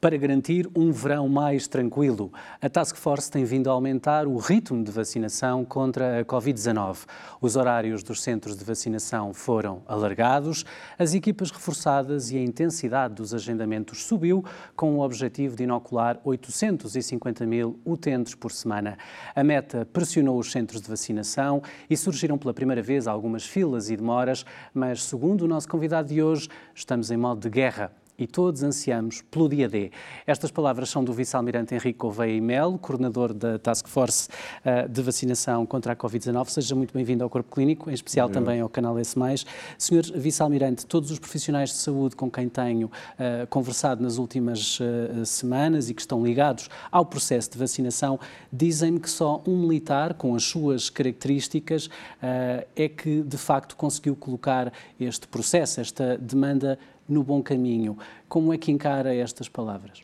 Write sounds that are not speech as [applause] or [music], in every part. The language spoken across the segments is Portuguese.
para garantir um verão mais tranquilo. A Task Force tem vindo a aumentar o ritmo de vacinação contra a Covid-19. Os horários dos centros de vacinação foram alargados, as equipas reforçadas e a intensidade dos agendamentos subiu, com o objetivo de inocular 850 mil utentes por semana. A meta pressionou os centros de vacinação e surgiram pela primeira vez algumas filas e demoras, mas segundo o nosso convidado de hoje, estamos em modo de guerra e todos ansiamos pelo dia D. Estas palavras são do vice-almirante Henrique Gouveia e Melo, coordenador da Task Force uh, de vacinação contra a Covid-19. Seja muito bem-vindo ao Corpo Clínico, em especial também ao canal S+. Senhor vice-almirante, todos os profissionais de saúde com quem tenho uh, conversado nas últimas uh, semanas e que estão ligados ao processo de vacinação dizem-me que só um militar, com as suas características, é que de facto conseguiu colocar este processo, esta demanda no bom caminho. Como é que encara estas palavras?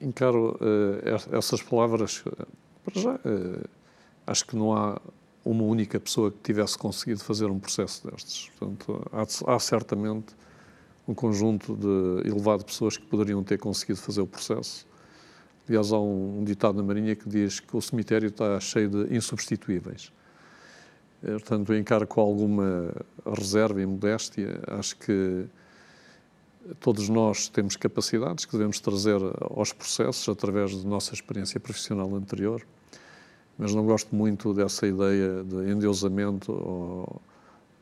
Encaro uh, essas palavras, para já, uh, acho que não há uma única pessoa que tivesse conseguido fazer um processo destes. Portanto, há, há certamente um conjunto de elevado de pessoas que poderiam ter conseguido fazer o processo. Aliás, há um, um ditado na Marinha que diz que o cemitério está cheio de insubstituíveis. Portanto, eu encaro com alguma reserva e modéstia. Acho que todos nós temos capacidades que devemos trazer aos processos através da nossa experiência profissional anterior, mas não gosto muito dessa ideia de endeusamento ou,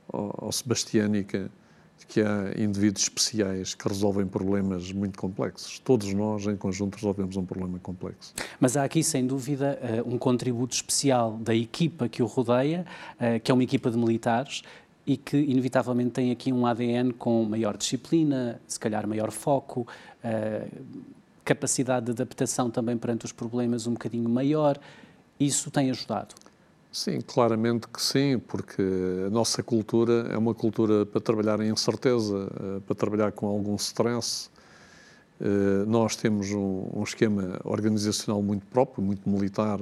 ou, ou sebastiânica que há indivíduos especiais que resolvem problemas muito complexos. Todos nós, em conjunto, resolvemos um problema complexo. Mas há aqui, sem dúvida, eh, um contributo especial da equipa que o rodeia, eh, que é uma equipa de militares, e que, inevitavelmente, tem aqui um ADN com maior disciplina, se calhar maior foco, eh, capacidade de adaptação também perante os problemas um bocadinho maior. Isso tem ajudado? Sim, claramente que sim, porque a nossa cultura é uma cultura para trabalhar em incerteza, eh, para trabalhar com algum stress. Eh, nós temos um, esquema organizacional muito próprio, muito militar,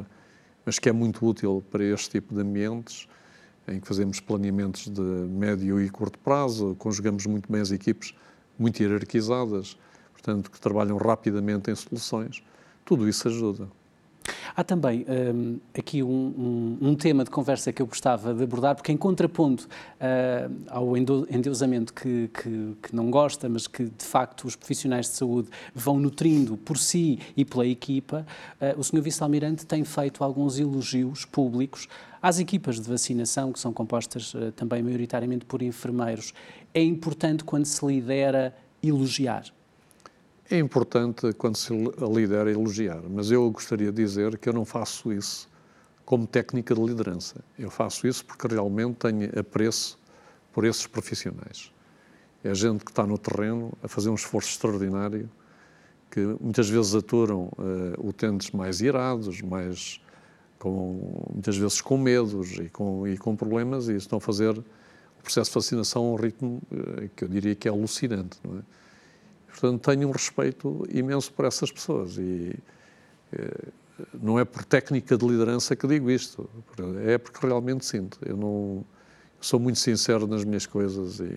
mas que é muito útil para este tipo de ambientes, em que fazemos planeamentos de médio e curto prazo, conjugamos muito bem as equipes muito hierarquizadas, portanto, que trabalham rapidamente em soluções. Tudo isso ajuda. Há também um, aqui um, um, um, tema de conversa que eu gostava de abordar, porque em contraponto uh, ao endeusamento que, que, que, não gosta, mas que de facto os profissionais de saúde vão nutrindo por si e pela equipa, uh, o Sr. Vice-Almirante tem feito alguns elogios públicos às equipas de vacinação, que são compostas uh, também maioritariamente por enfermeiros. É importante quando se lidera elogiar. É importante quando se lidera elogiar, mas eu gostaria de dizer que eu não faço isso como técnica de liderança. Eu faço isso porque realmente tenho apreço por esses profissionais. É gente que está no terreno a fazer um esforço extraordinário, que muitas vezes aturam uh, utentes mais irados, mais com, muitas vezes com medos e com, e com problemas, e estão a fazer o processo de vacinação a um ritmo uh, que eu diria que é alucinante, não é? Portanto, tenho um respeito imenso por essas pessoas e eh, não é por técnica de liderança que digo isto, é porque realmente sinto. Eu não sou muito sincero nas minhas coisas e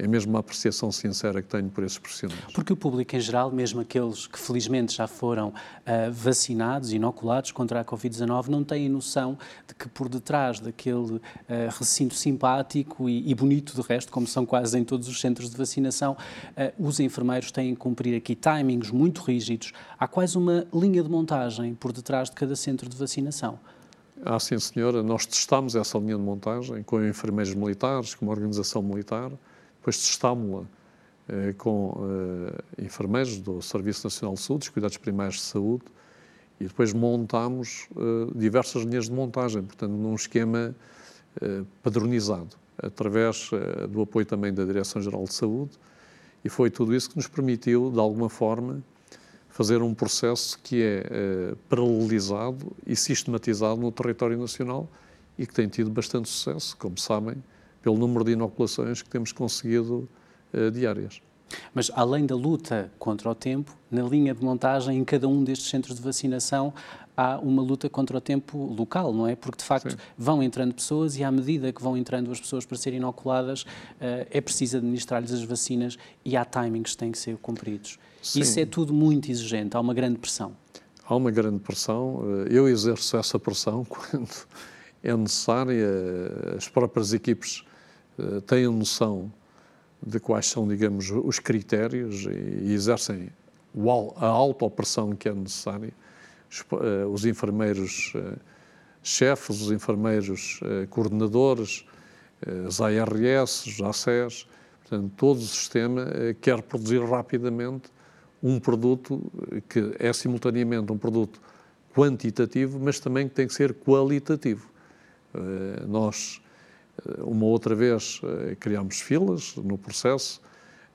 é mesmo uma apreciação sincera que tenho por esses profissionais. Porque o público em geral, mesmo aqueles que felizmente já foram uh, vacinados, inoculados contra a Covid-19, não têm noção de que por detrás daquele uh, recinto simpático e, e, bonito de resto, como são quase em todos os centros de vacinação, uh, os enfermeiros têm que cumprir aqui timings muito rígidos. Há quase uma linha de montagem por detrás de cada centro de vacinação. Ah, sim, senhora. Nós testamos essa linha de montagem com enfermeiros militares, com uma organização militar depois testámos-la eh, com eh, enfermeiros do Serviço Nacional de Saúde, dos Cuidados Primários de Saúde, e depois montámos eh, diversas linhas de montagem, portanto, num esquema eh, padronizado, através eh, do apoio também da Direção-Geral de Saúde, e foi tudo isso que nos permitiu, de alguma forma, fazer um processo que é eh, paralelizado e sistematizado no território nacional e que tem tido bastante sucesso, como sabem, pelo número de inoculações que temos conseguido uh, diárias. Mas além da luta contra o tempo, na linha de montagem, em cada um destes centros de vacinação, há uma luta contra o tempo local, não é? Porque de facto Sim. vão entrando pessoas e à medida que vão entrando as pessoas para serem inoculadas, uh, é preciso administrar-lhes as vacinas e há timings que têm que ser cumpridos. Sim. Isso é tudo muito exigente, há uma grande pressão. Há uma grande pressão. Eh, eu exerço essa pressão [laughs] quando é necessária. As próprias equipes têm a noção de quais são, digamos, os critérios e exercem a auto-opressão que é necessária. Os, uh, os enfermeiros uh, chefes, os enfermeiros coordenadores, as ARS, os ACES, portanto, todo o sistema quer produzir rapidamente um produto que é simultaneamente um produto quantitativo, mas também que tem que ser qualitativo. Nós eh, uma outra vez eh, criámos filas no processo.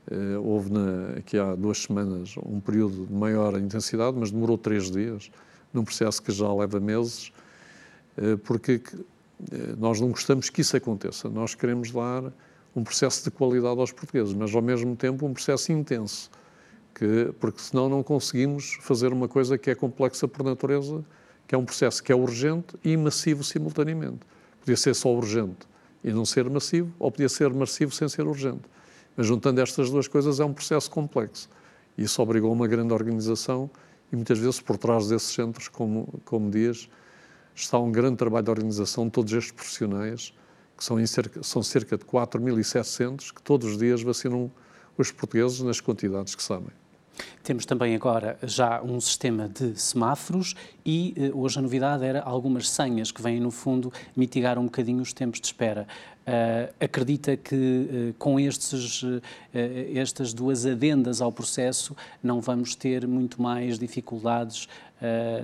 Eh, houve na, aqui há duas semanas um período de maior intensidade, mas demorou três dias, num processo que já leva meses, porque nós não gostamos que isso aconteça. Nós queremos dar um processo de qualidade aos portugueses, mas ao mesmo tempo um processo intenso, que, porque senão não conseguimos fazer uma coisa que é complexa por natureza, que é um processo que é urgente e massivo simultaneamente. Podia ser só urgente e não ser massivo, ou podia ser massivo sem ser urgente. Mas juntando estas duas coisas é um processo complexo. Isso obrigou uma grande organização e muitas vezes por trás desses centros, como, como dias, está um grande trabalho de organização de todos estes profissionais, que são, cerca, são cerca de 4.700, que todos os dias vacinam os portugueses nas quantidades que sabem. Temos também agora já um sistema de semáforos e uh, hoje a novidade era algumas senhas que vêm, no fundo, mitigar um bocadinho os tempos de espera. Uh, acredita que uh, com estes, estas duas adendas ao processo não vamos ter muito mais dificuldades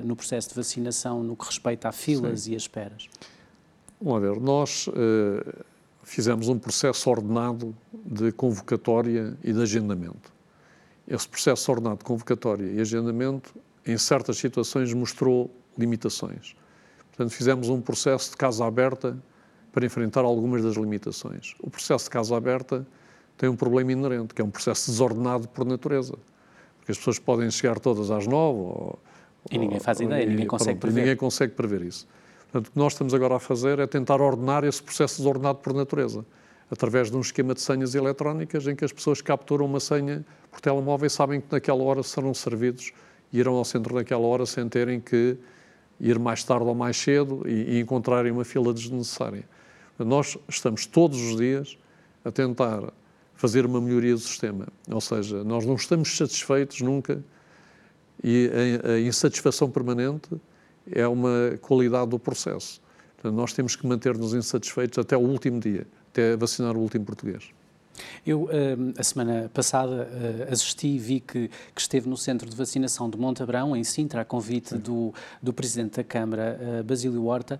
no processo de vacinação no que respeita a filas Sim. e as esperas? Vamos ver, nós fizemos um processo ordenado de convocatória e de agendamento esse processo ordenado de convocatória e agendamento, em certas situações, mostrou limitações. Portanto, fizemos um processo de casa aberta para enfrentar algumas das limitações. O processo de casa aberta tem um problema inerente, que é um processo desordenado por natureza. Porque as pessoas podem chegar todas às nove. Ou, e ninguém faz ideia, ninguém consegue pronto, prever. Ninguém consegue prever isso. Portanto, o que nós estamos agora a fazer é tentar ordenar esse processo desordenado por natureza através de um esquema de senhas eletrónicas em que as pessoas capturam uma senha por telemóvel e sabem que naquela hora serão servidos e irão ao centro naquela hora sem terem que ir mais tarde ou mais cedo e, e encontrarem uma fila desnecessária. Nós estamos todos os dias a tentar fazer uma melhoria do sistema, ou seja, nós não estamos satisfeitos nunca e a, a insatisfação permanente é uma qualidade do processo. Nós temos que manter-nos insatisfeitos até o último dia até vacinar o último português. Eu, hum, a semana passada, hum, assisti e vi que, que, esteve no centro de vacinação de Montabrão, em Sintra, a convite do, do Presidente da Câmara, hum, Basílio Horta,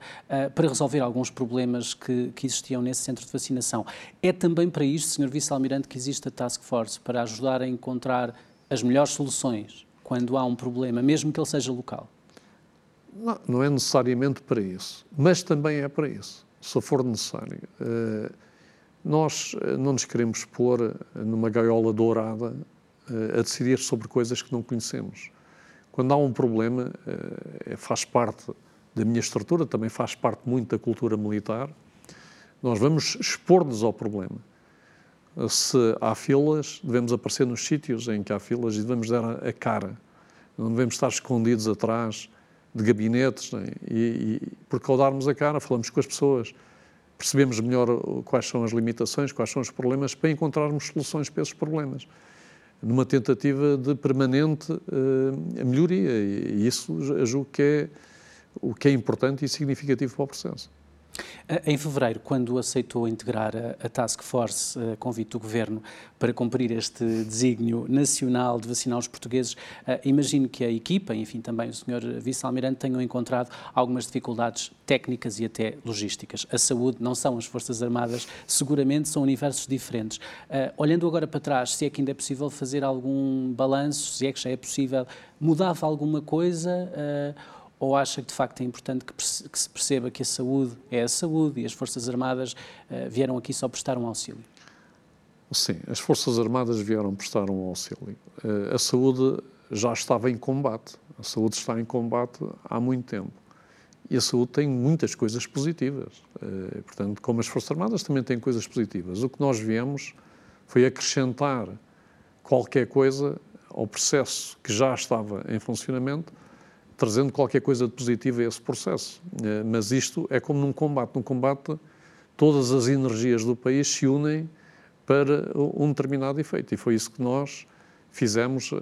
para resolver alguns problemas que, que, existiam nesse centro de vacinação. É também para isto, Sr. Vice-Almirante, que existe a Task Force, para ajudar a encontrar as melhores soluções quando há um problema, mesmo que ele seja local? Não, não é necessariamente para isso, mas também é para isso se for necessário. Eh, nós eh, não nos queremos pôr eh, numa gaiola dourada a decidir sobre coisas que não conhecemos. Quando há um problema, faz parte da minha estrutura, também faz parte muito da cultura militar, nós vamos expor-nos ao problema. Se há filas, devemos aparecer nos sítios em que há filas e devemos dar a cara. Não devemos estar escondidos atrás de gabinetes, é? e, e, porque a cara falamos com as pessoas, percebemos melhor quais são as limitações, quais são os problemas, para encontrarmos soluções para esses problemas, numa tentativa de permanente uh, melhoria, e, isso julgo que é o que é importante e significativo para o processo. Em fevereiro, quando aceitou integrar a, Task Force, a convite do Governo, para cumprir este desígnio nacional de vacinar os portugueses, imagino que a equipa, enfim, também o Sr. Vice-Almirante, tenham encontrado algumas dificuldades técnicas e até logísticas. A saúde não são as Forças Armadas, seguramente são universos diferentes. olhando agora para trás, se é que ainda é possível fazer algum balanço, se é que já é possível, mudava alguma coisa? Ou acha que de facto é importante que, que, se perceba que a saúde é a saúde e as Forças Armadas uh, vieram aqui só prestar um auxílio? Sim, as Forças Armadas vieram prestar um auxílio. A saúde já estava em combate. A saúde está em combate há muito tempo. E a saúde tem muitas coisas positivas. Portanto, como as Forças Armadas também têm coisas positivas. O que nós viemos foi acrescentar qualquer coisa ao processo que já estava em funcionamento, trazendo qualquer coisa de positivo a esse processo. Eh, mas isto é como num combate. Num combate, todas as energias do país se unem para um determinado efeito. E foi isso que nós fizemos uh,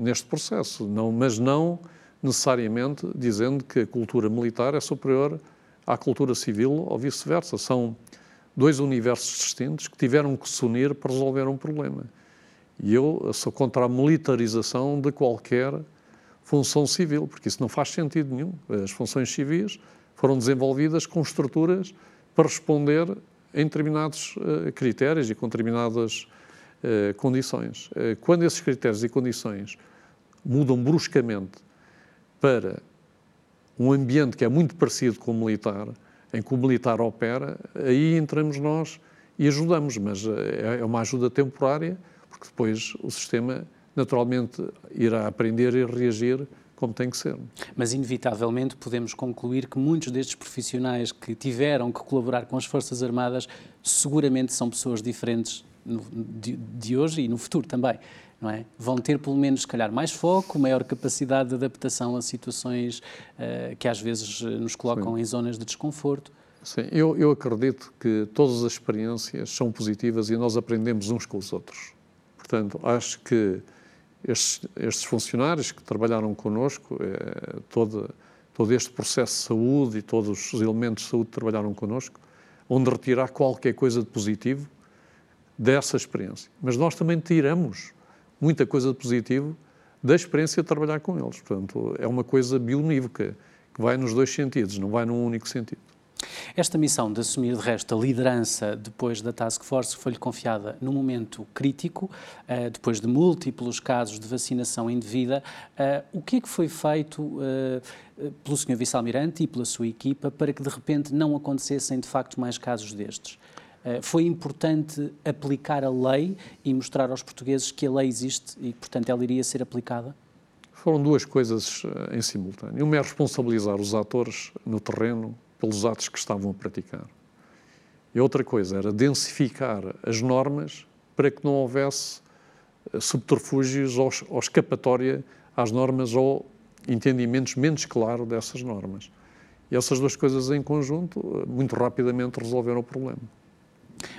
neste processo. Não, mas não necessariamente dizendo que a cultura militar é superior à cultura civil ou vice-versa. São dois universos distintos que tiveram que se unir para resolver um problema. E eu sou contra a militarização de qualquer função civil, porque isso não faz sentido nenhum. As funções civis foram desenvolvidas com estruturas para responder em determinados uh, critérios e com determinadas uh, condições. Uh, quando esses critérios e condições mudam bruscamente para um ambiente que é muito parecido com o militar, em que o militar opera, aí entramos nós e ajudamos, mas é uma ajuda temporária porque depois o sistema naturalmente irá aprender e reagir como tem que ser. Mas, inevitavelmente, podemos concluir que muitos destes profissionais que tiveram que colaborar com as Forças Armadas seguramente são pessoas diferentes de, de hoje e no futuro também. Não é? Vão ter, pelo menos, se calhar, mais foco, maior capacidade de adaptação a situações uh, que às vezes nos colocam Sim. em zonas de desconforto. Sim, eu, eu acredito que todas as experiências são positivas e nós aprendemos uns com os outros. Portanto, acho que estes, estes funcionários que trabalharam connosco, é, todo, todo este processo de saúde e todos os elementos de saúde trabalharam connosco, onde retirar qualquer coisa de positivo dessa experiência. Mas nós também tiramos muita coisa de positivo da experiência de trabalhar com eles. Portanto, é uma coisa bionívoca, que vai nos dois sentidos, não vai num único sentido. Esta missão de assumir, de resto, a liderança depois da Task Force foi-lhe confiada num momento crítico, uh, depois de múltiplos casos de vacinação indevida. Uh, o que é que foi feito uh, pelo Sr. Vice-Almirante e pela sua equipa para que, de repente, não acontecessem, de facto, mais casos destes? foi importante aplicar a lei e mostrar aos portugueses que a lei existe e, portanto, ela iria ser aplicada? Foram duas coisas em simultâneo. Uma é responsabilizar os atores no terreno pelos atos que estavam a praticar. E outra coisa era densificar as normas para que não houvesse eh, subterfúgios ou, ou escapatória às normas ou entendimentos menos claros dessas normas. E essas duas coisas em conjunto, eh, muito rapidamente resolveram o problema.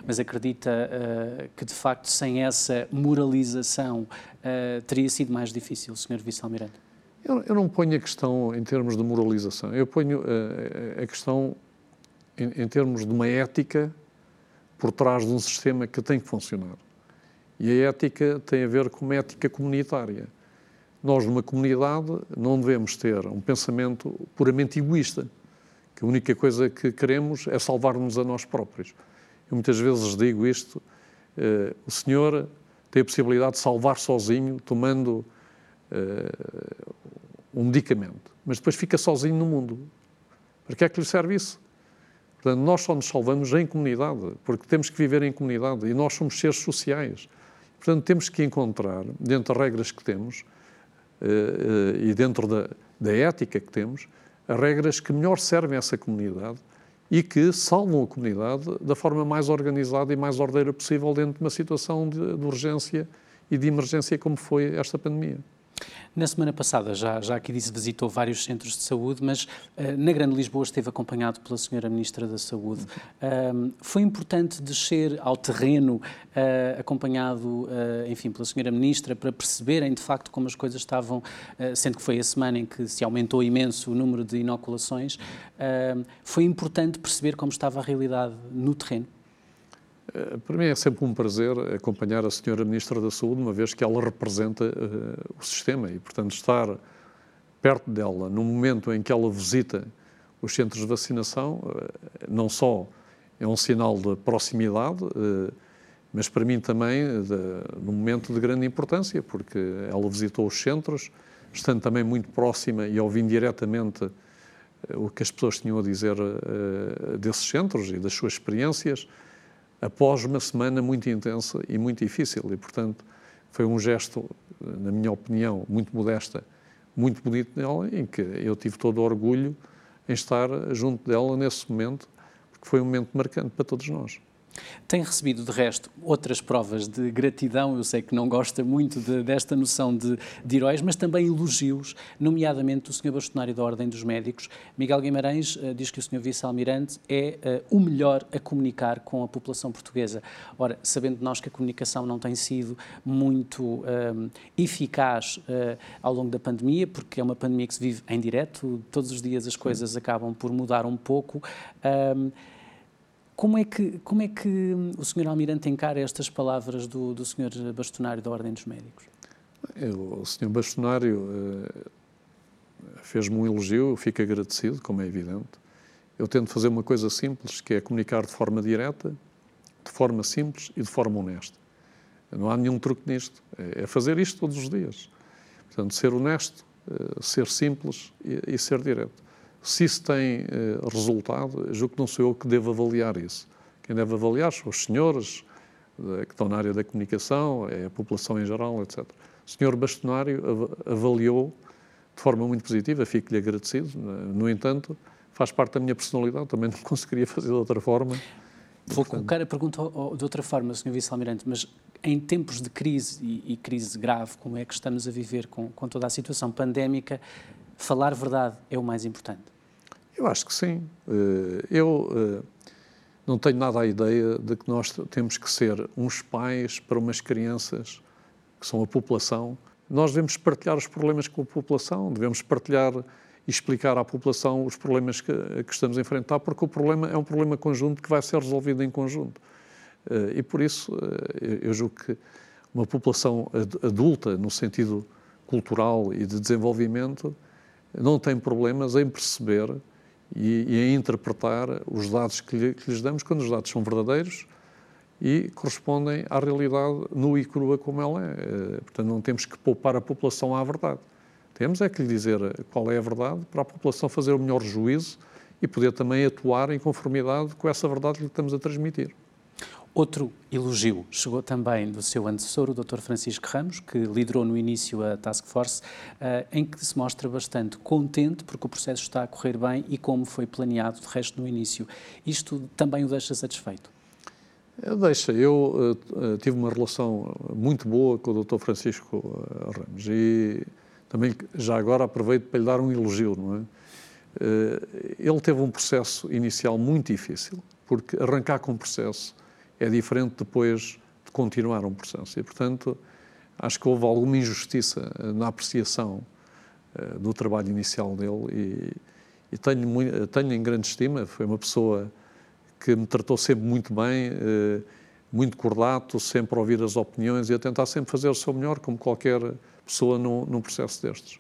Mas acredita uh, que, de facto, sem essa moralização, uh, teria sido mais difícil, Sr. Vice-Almirante? Eu, eu, não ponho a questão em termos de moralização, eu ponho uh, a questão em, em, termos de uma ética por trás de um sistema que tem que funcionar. E a ética tem a ver com uma ética comunitária. Nós, numa comunidade, não devemos ter um pensamento puramente egoísta, que a única coisa que queremos é salvar-nos a nós próprios. Eu muitas vezes digo isto: uh, o senhor tem a possibilidade de salvar sozinho, tomando um medicamento, mas depois fica sozinho no mundo. Para que é que lhe serve isso? Portanto, nós só nos salvamos em comunidade, porque temos que viver em comunidade e nós somos seres sociais. Portanto, temos que encontrar, dentro das regras que temos uh, uh, e dentro da, da ética que temos, as regras que melhor servem a essa comunidade e que salvam a comunidade da forma mais organizada e mais ordeira possível dentro de uma situação de, de urgência e de emergência como foi esta pandemia. Na semana passada, já, já aqui disse, visitou vários centros de saúde, mas uh, na Grande Lisboa esteve acompanhado pela Senhora Ministra da Saúde. Uh, foi importante descer ao terreno, uh, acompanhado, enfim, pela Senhora Ministra, para perceberem de facto como as coisas estavam, sendo que foi a semana em que se aumentou imenso o número de inoculações. foi importante perceber como estava a realidade no terreno. Eh, para mim é sempre um prazer acompanhar a senhora Ministra da Saúde, uma vez que ela representa uh, o sistema e, portanto, estar perto dela no momento em que ela visita os centros de vacinação, uh, não só é um sinal de proximidade, uh, mas para mim também de, um momento de grande importância, porque ela visitou os centros, estando também muito próxima e ouvindo diretamente o que as pessoas tinham a dizer desses centros e das suas experiências após uma semana muito intensa e muito difícil. E, portanto, foi um gesto, na minha opinião, muito modesta, muito bonito dela, em que eu tive todo o orgulho em estar junto dela nesse momento, porque foi um momento marcante para todos nós. Tem recebido, de resto, outras provas de gratidão. Eu sei que não gosta muito de, desta noção de, de, heróis, mas também elogios, nomeadamente do Sr. Bastonário da Ordem dos Médicos. Miguel Guimarães uh, diz que o Sr. Vice-Almirante é uh, o melhor a comunicar com a população portuguesa. Ora, sabendo nós que a comunicação não tem sido muito uh, eficaz ao longo da pandemia, porque é uma pandemia que se vive em direto, todos os dias as coisas acabam por mudar um pouco. Como é que, como é que o Sr. Almirante encara estas palavras do, do Sr. Bastonário da Ordem dos Médicos? Eu, o Sr. Bastonário uh, fez-me um elogio, eu fico agradecido, como é evidente. Eu tento fazer uma coisa simples, que é comunicar de forma direta, de forma simples e de forma honesta. Não há nenhum truque nisto. É, é fazer isto todos os dias. Portanto, ser honesto, uh, ser simples e ser direto. Se isso tem uh, resultado, julgo que não sou eu que devo avaliar isso. Quem deve avaliar são os senhores uh, que estão na área da comunicação, é a população em geral, etc. O senhor bastonário avaliou de forma muito positiva, fico-lhe agradecido. No entanto, faz parte da minha personalidade, também não [laughs] conseguiria fazer de outra forma. Vou colocar a pergunta de outra forma, Sr. Vice-Almirante, mas em tempos de crise e, e, crise grave, como é que estamos a viver com, com toda a situação pandémica, falar verdade é o mais importante? Eu acho que sim. Eh, eu eh, não tenho nada a ideia de que nós temos que ser uns pais para umas crianças que são a população. Nós devemos partilhar os problemas com a população, devemos partilhar e explicar à população os problemas que, que estamos a enfrentar, porque o problema é um problema conjunto que vai ser resolvido em conjunto. Eh, e por isso, eu julgo que uma população adulta, no sentido cultural e de desenvolvimento, não tem problemas em perceber e, e a interpretar os dados que, lhe, que, lhes damos quando os dados são verdadeiros e correspondem à realidade nua e crua como ela é. Eh, portanto, não temos que poupar a população à verdade. Temos é que lhe dizer qual é a verdade para a população fazer o melhor juízo e poder também atuar em conformidade com essa verdade que lhe estamos a transmitir. Outro elogio chegou também do seu antecessor, o Dr. Francisco Ramos, que liderou no início a Task Force, uh, em que se mostra bastante contente porque o processo está a correr bem e como foi planeado, de resto, no início. Isto também o deixa satisfeito? Deixa. Eu uh, tive uma relação muito boa com o Dr. Francisco Ramos e também já agora aproveito para lhe dar um elogio, não é? Uh, ele teve um processo inicial muito difícil, porque arrancar com um processo é diferente depois de continuar um processo. E, portanto, acho que houve alguma injustiça eh, na apreciação uh, do trabalho inicial dele e, e tenho, muito, tenho em grande estima. Foi uma pessoa que me tratou sempre muito bem, uh, muito cordato, sempre a ouvir as opiniões e a tentar sempre fazer o seu melhor, como qualquer pessoa num, num processo destes.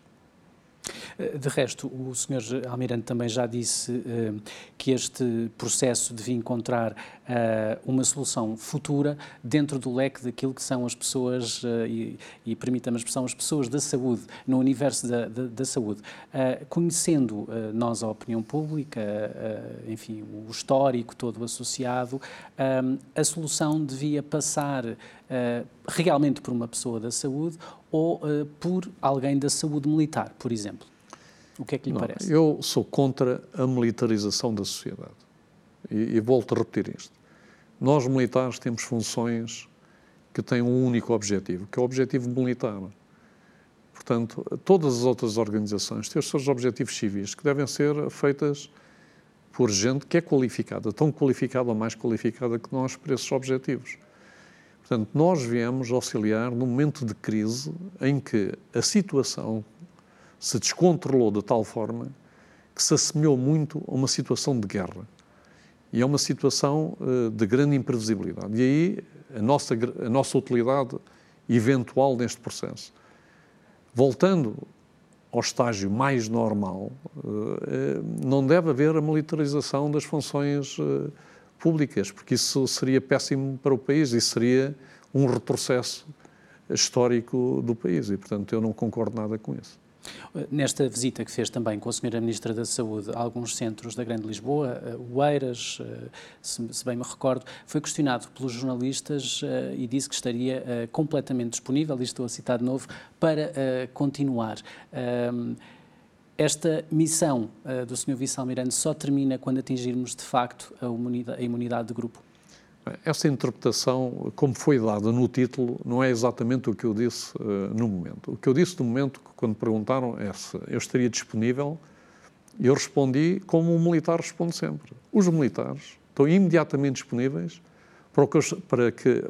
Eh, de resto, o Sr. Almirante também já disse uh, que este processo devia encontrar uma solução futura dentro do leque daquilo que são as pessoas, uh, e, e permita-me a expressão, as pessoas da saúde, no universo da, da, da saúde. conhecendo nós a opinião pública, enfim, o histórico todo associado, a solução devia passar realmente por uma pessoa da saúde ou por alguém da saúde militar, por exemplo. O que é que lhe Não, parece? Eu sou contra a militarização da sociedade. E, e volto a repetir isto. Nós, militares, temos funções que têm um único objetivo, que é o objetivo militar. Portanto, todas as outras organizações têm os seus objetivos civis, que devem ser feitas por gente que é qualificada, tão qualificada ou mais qualificada que nós para esses objetivos. Portanto, nós viemos auxiliar num momento de crise em que a situação se descontrolou de tal forma que se assemelhou muito a uma situação de guerra. E é uma situação uh, de grande imprevisibilidade. E aí a nossa, a nossa utilidade eventual neste processo. Voltando ao estágio mais normal, uh, não deve haver a militarização das funções públicas, porque isso seria péssimo para o país e seria um retrocesso histórico do país. E, portanto, eu não concordo nada com isso. Nesta visita que fez também com a Sra. Ministra da Saúde a alguns centros da Grande Lisboa, o Eiras, se bem me recordo, foi questionado pelos jornalistas e disse que estaria completamente disponível, e estou a citar de novo, para continuar. Esta missão do Sr. Vice-Almirante só termina quando atingirmos, de facto, a imunidade, de grupo? Essa interpretação, como foi dada no título, não é exatamente o que eu disse uh, no momento. O que eu disse no momento, quando perguntaram, é se eu estaria disponível, eu respondi como um militar responde sempre. Os militares estão imediatamente disponíveis para, que, para que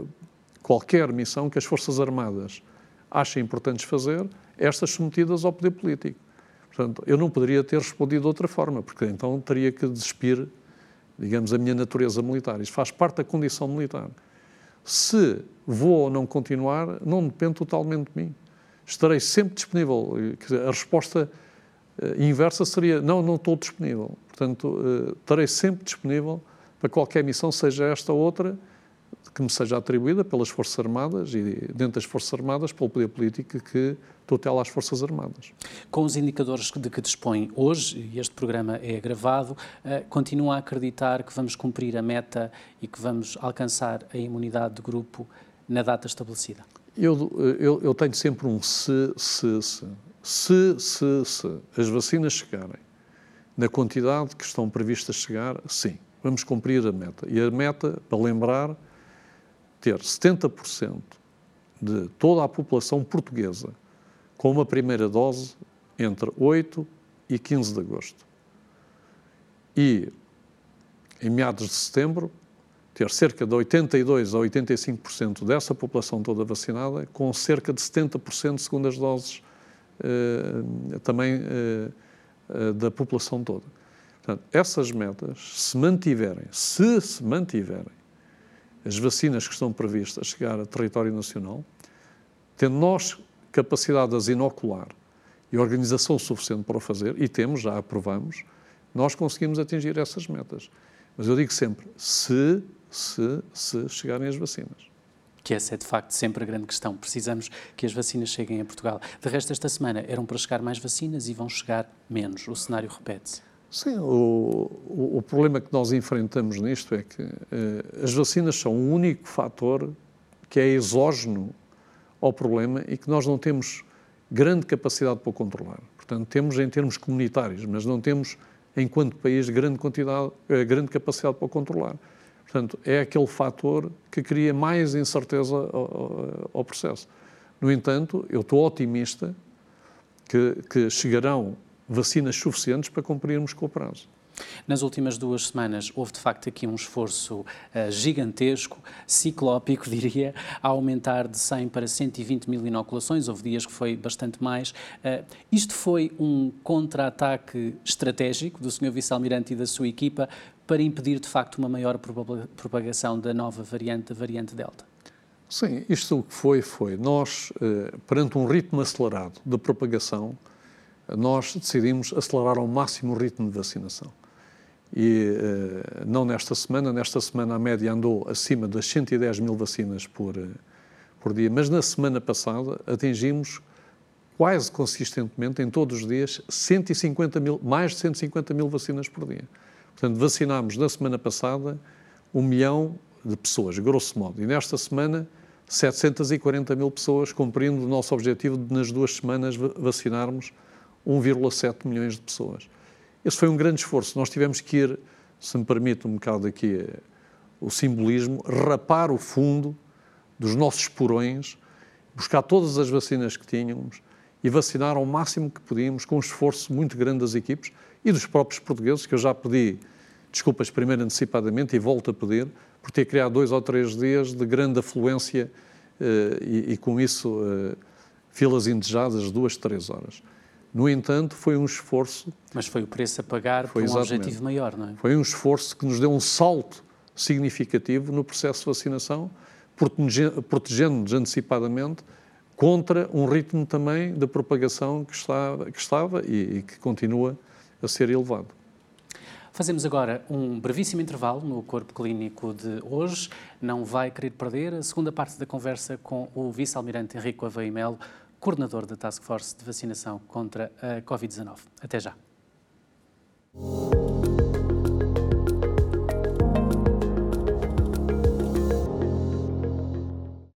qualquer missão que as Forças Armadas achem importantes fazer, estas submetidas ao poder político. Portanto, eu não poderia ter respondido de outra forma, porque então teria que despir digamos, a minha natureza militar. Isto faz parte da condição militar. Se vou ou não continuar, não depende totalmente de mim. Estarei sempre disponível. A resposta eh, inversa seria: não, não estou disponível. Portanto, eh, estarei sempre disponível para qualquer missão, seja esta ou outra, que me seja atribuída pelas Forças Armadas e, dentro das Forças Armadas, pelo poder político que tutela as Forças Armadas. Com os indicadores de que dispõe hoje, e este programa é gravado, uh, continua a acreditar que vamos cumprir a meta e que vamos alcançar a imunidade de grupo na data estabelecida? Eu, eu, eu tenho sempre um se, se, se. Se, se, se as vacinas chegarem na quantidade que estão previstas chegar, sim, vamos cumprir a meta. E a meta, para lembrar, ter 70% de toda a população portuguesa com uma primeira dose entre 8 e 15 de agosto. E, em meados de setembro, ter cerca de 82 a 85% dessa população toda vacinada, com cerca de 70% de segundas doses eh, também eh, eh, da população toda. Portanto, essas metas, se mantiverem, se se mantiverem, as vacinas que estão previstas chegar a território nacional, tendo nós capacidade de as inocular e organização suficiente para o fazer, e temos, já aprovamos, nós conseguimos atingir essas metas. Mas eu digo sempre, se, se, se chegarem as vacinas. Que essa é de facto sempre a grande questão. Precisamos que as vacinas cheguem a Portugal. De resto, esta semana eram para chegar mais vacinas e vão chegar menos. O cenário repete-se. Sim, o, o, o, problema que nós enfrentamos nisto é que uh, as vacinas são o único fator que é exógeno ao problema e que nós não temos grande capacidade para controlar. Portanto, temos em termos comunitários, mas não temos, enquanto país, grande, quantidade, uh, grande capacidade para controlar. Portanto, é aquele fator que cria mais incerteza ao, ao processo. No entanto, eu estou otimista que, que chegarão vacinas suficientes para cumprirmos com o prazo. Nas últimas duas semanas houve de facto aqui um esforço uh, gigantesco, ciclópico, [laughs] diria, a aumentar de 100 para 120 mil inoculações. Houve dias que foi bastante mais. Uh, isto foi um contra-ataque estratégico do Sr. Vice-Almirante e da sua equipa para impedir de facto uma maior propagação da nova variante, da variante Delta? Sim, isto o que foi, foi. Nós, uh, perante um ritmo acelerado de propagação, nós decidimos acelerar ao máximo o ritmo de vacinação. E uh, não nesta semana, nesta semana a média andou acima das 110 mil vacinas por, uh, por dia, mas na semana passada atingimos quase consistentemente, em todos os dias, 150 mil, mais de 150 mil vacinas por dia. Portanto, vacinámos na semana passada um milhão de pessoas, grosso modo, e nesta semana 740 mil pessoas, cumprindo o nosso objetivo de nas duas semanas vacinarmos 1,7 milhões de pessoas. Esse foi um grande esforço. Nós tivemos que ir, se me permite um bocado aqui eh, o simbolismo, rapar o fundo dos nossos porões, buscar todas as vacinas que tínhamos e vacinar ao máximo que podíamos, com um esforço muito grande das equipes e dos próprios portugueses, que eu já pedi desculpas primeiro antecipadamente e volto a pedir, por ter criado dois ou três dias de grande afluência eh, e, e, com isso, eh, filas indesejadas de duas, três horas. No entanto, foi um esforço. Mas foi o preço a pagar foi por um objetivo maior, não é? Foi um esforço que nos deu um salto significativo no processo de vacinação, protegendo-nos antecipadamente contra um ritmo também de propagação que estava, que estava e, e que continua a ser elevado. Fazemos agora um brevíssimo intervalo no Corpo Clínico de hoje. Não vai querer perder a segunda parte da conversa com o Vice-Almirante Henrique Aveimelo coordenador da Task Force de Vacinação contra a Covid-19. Até já.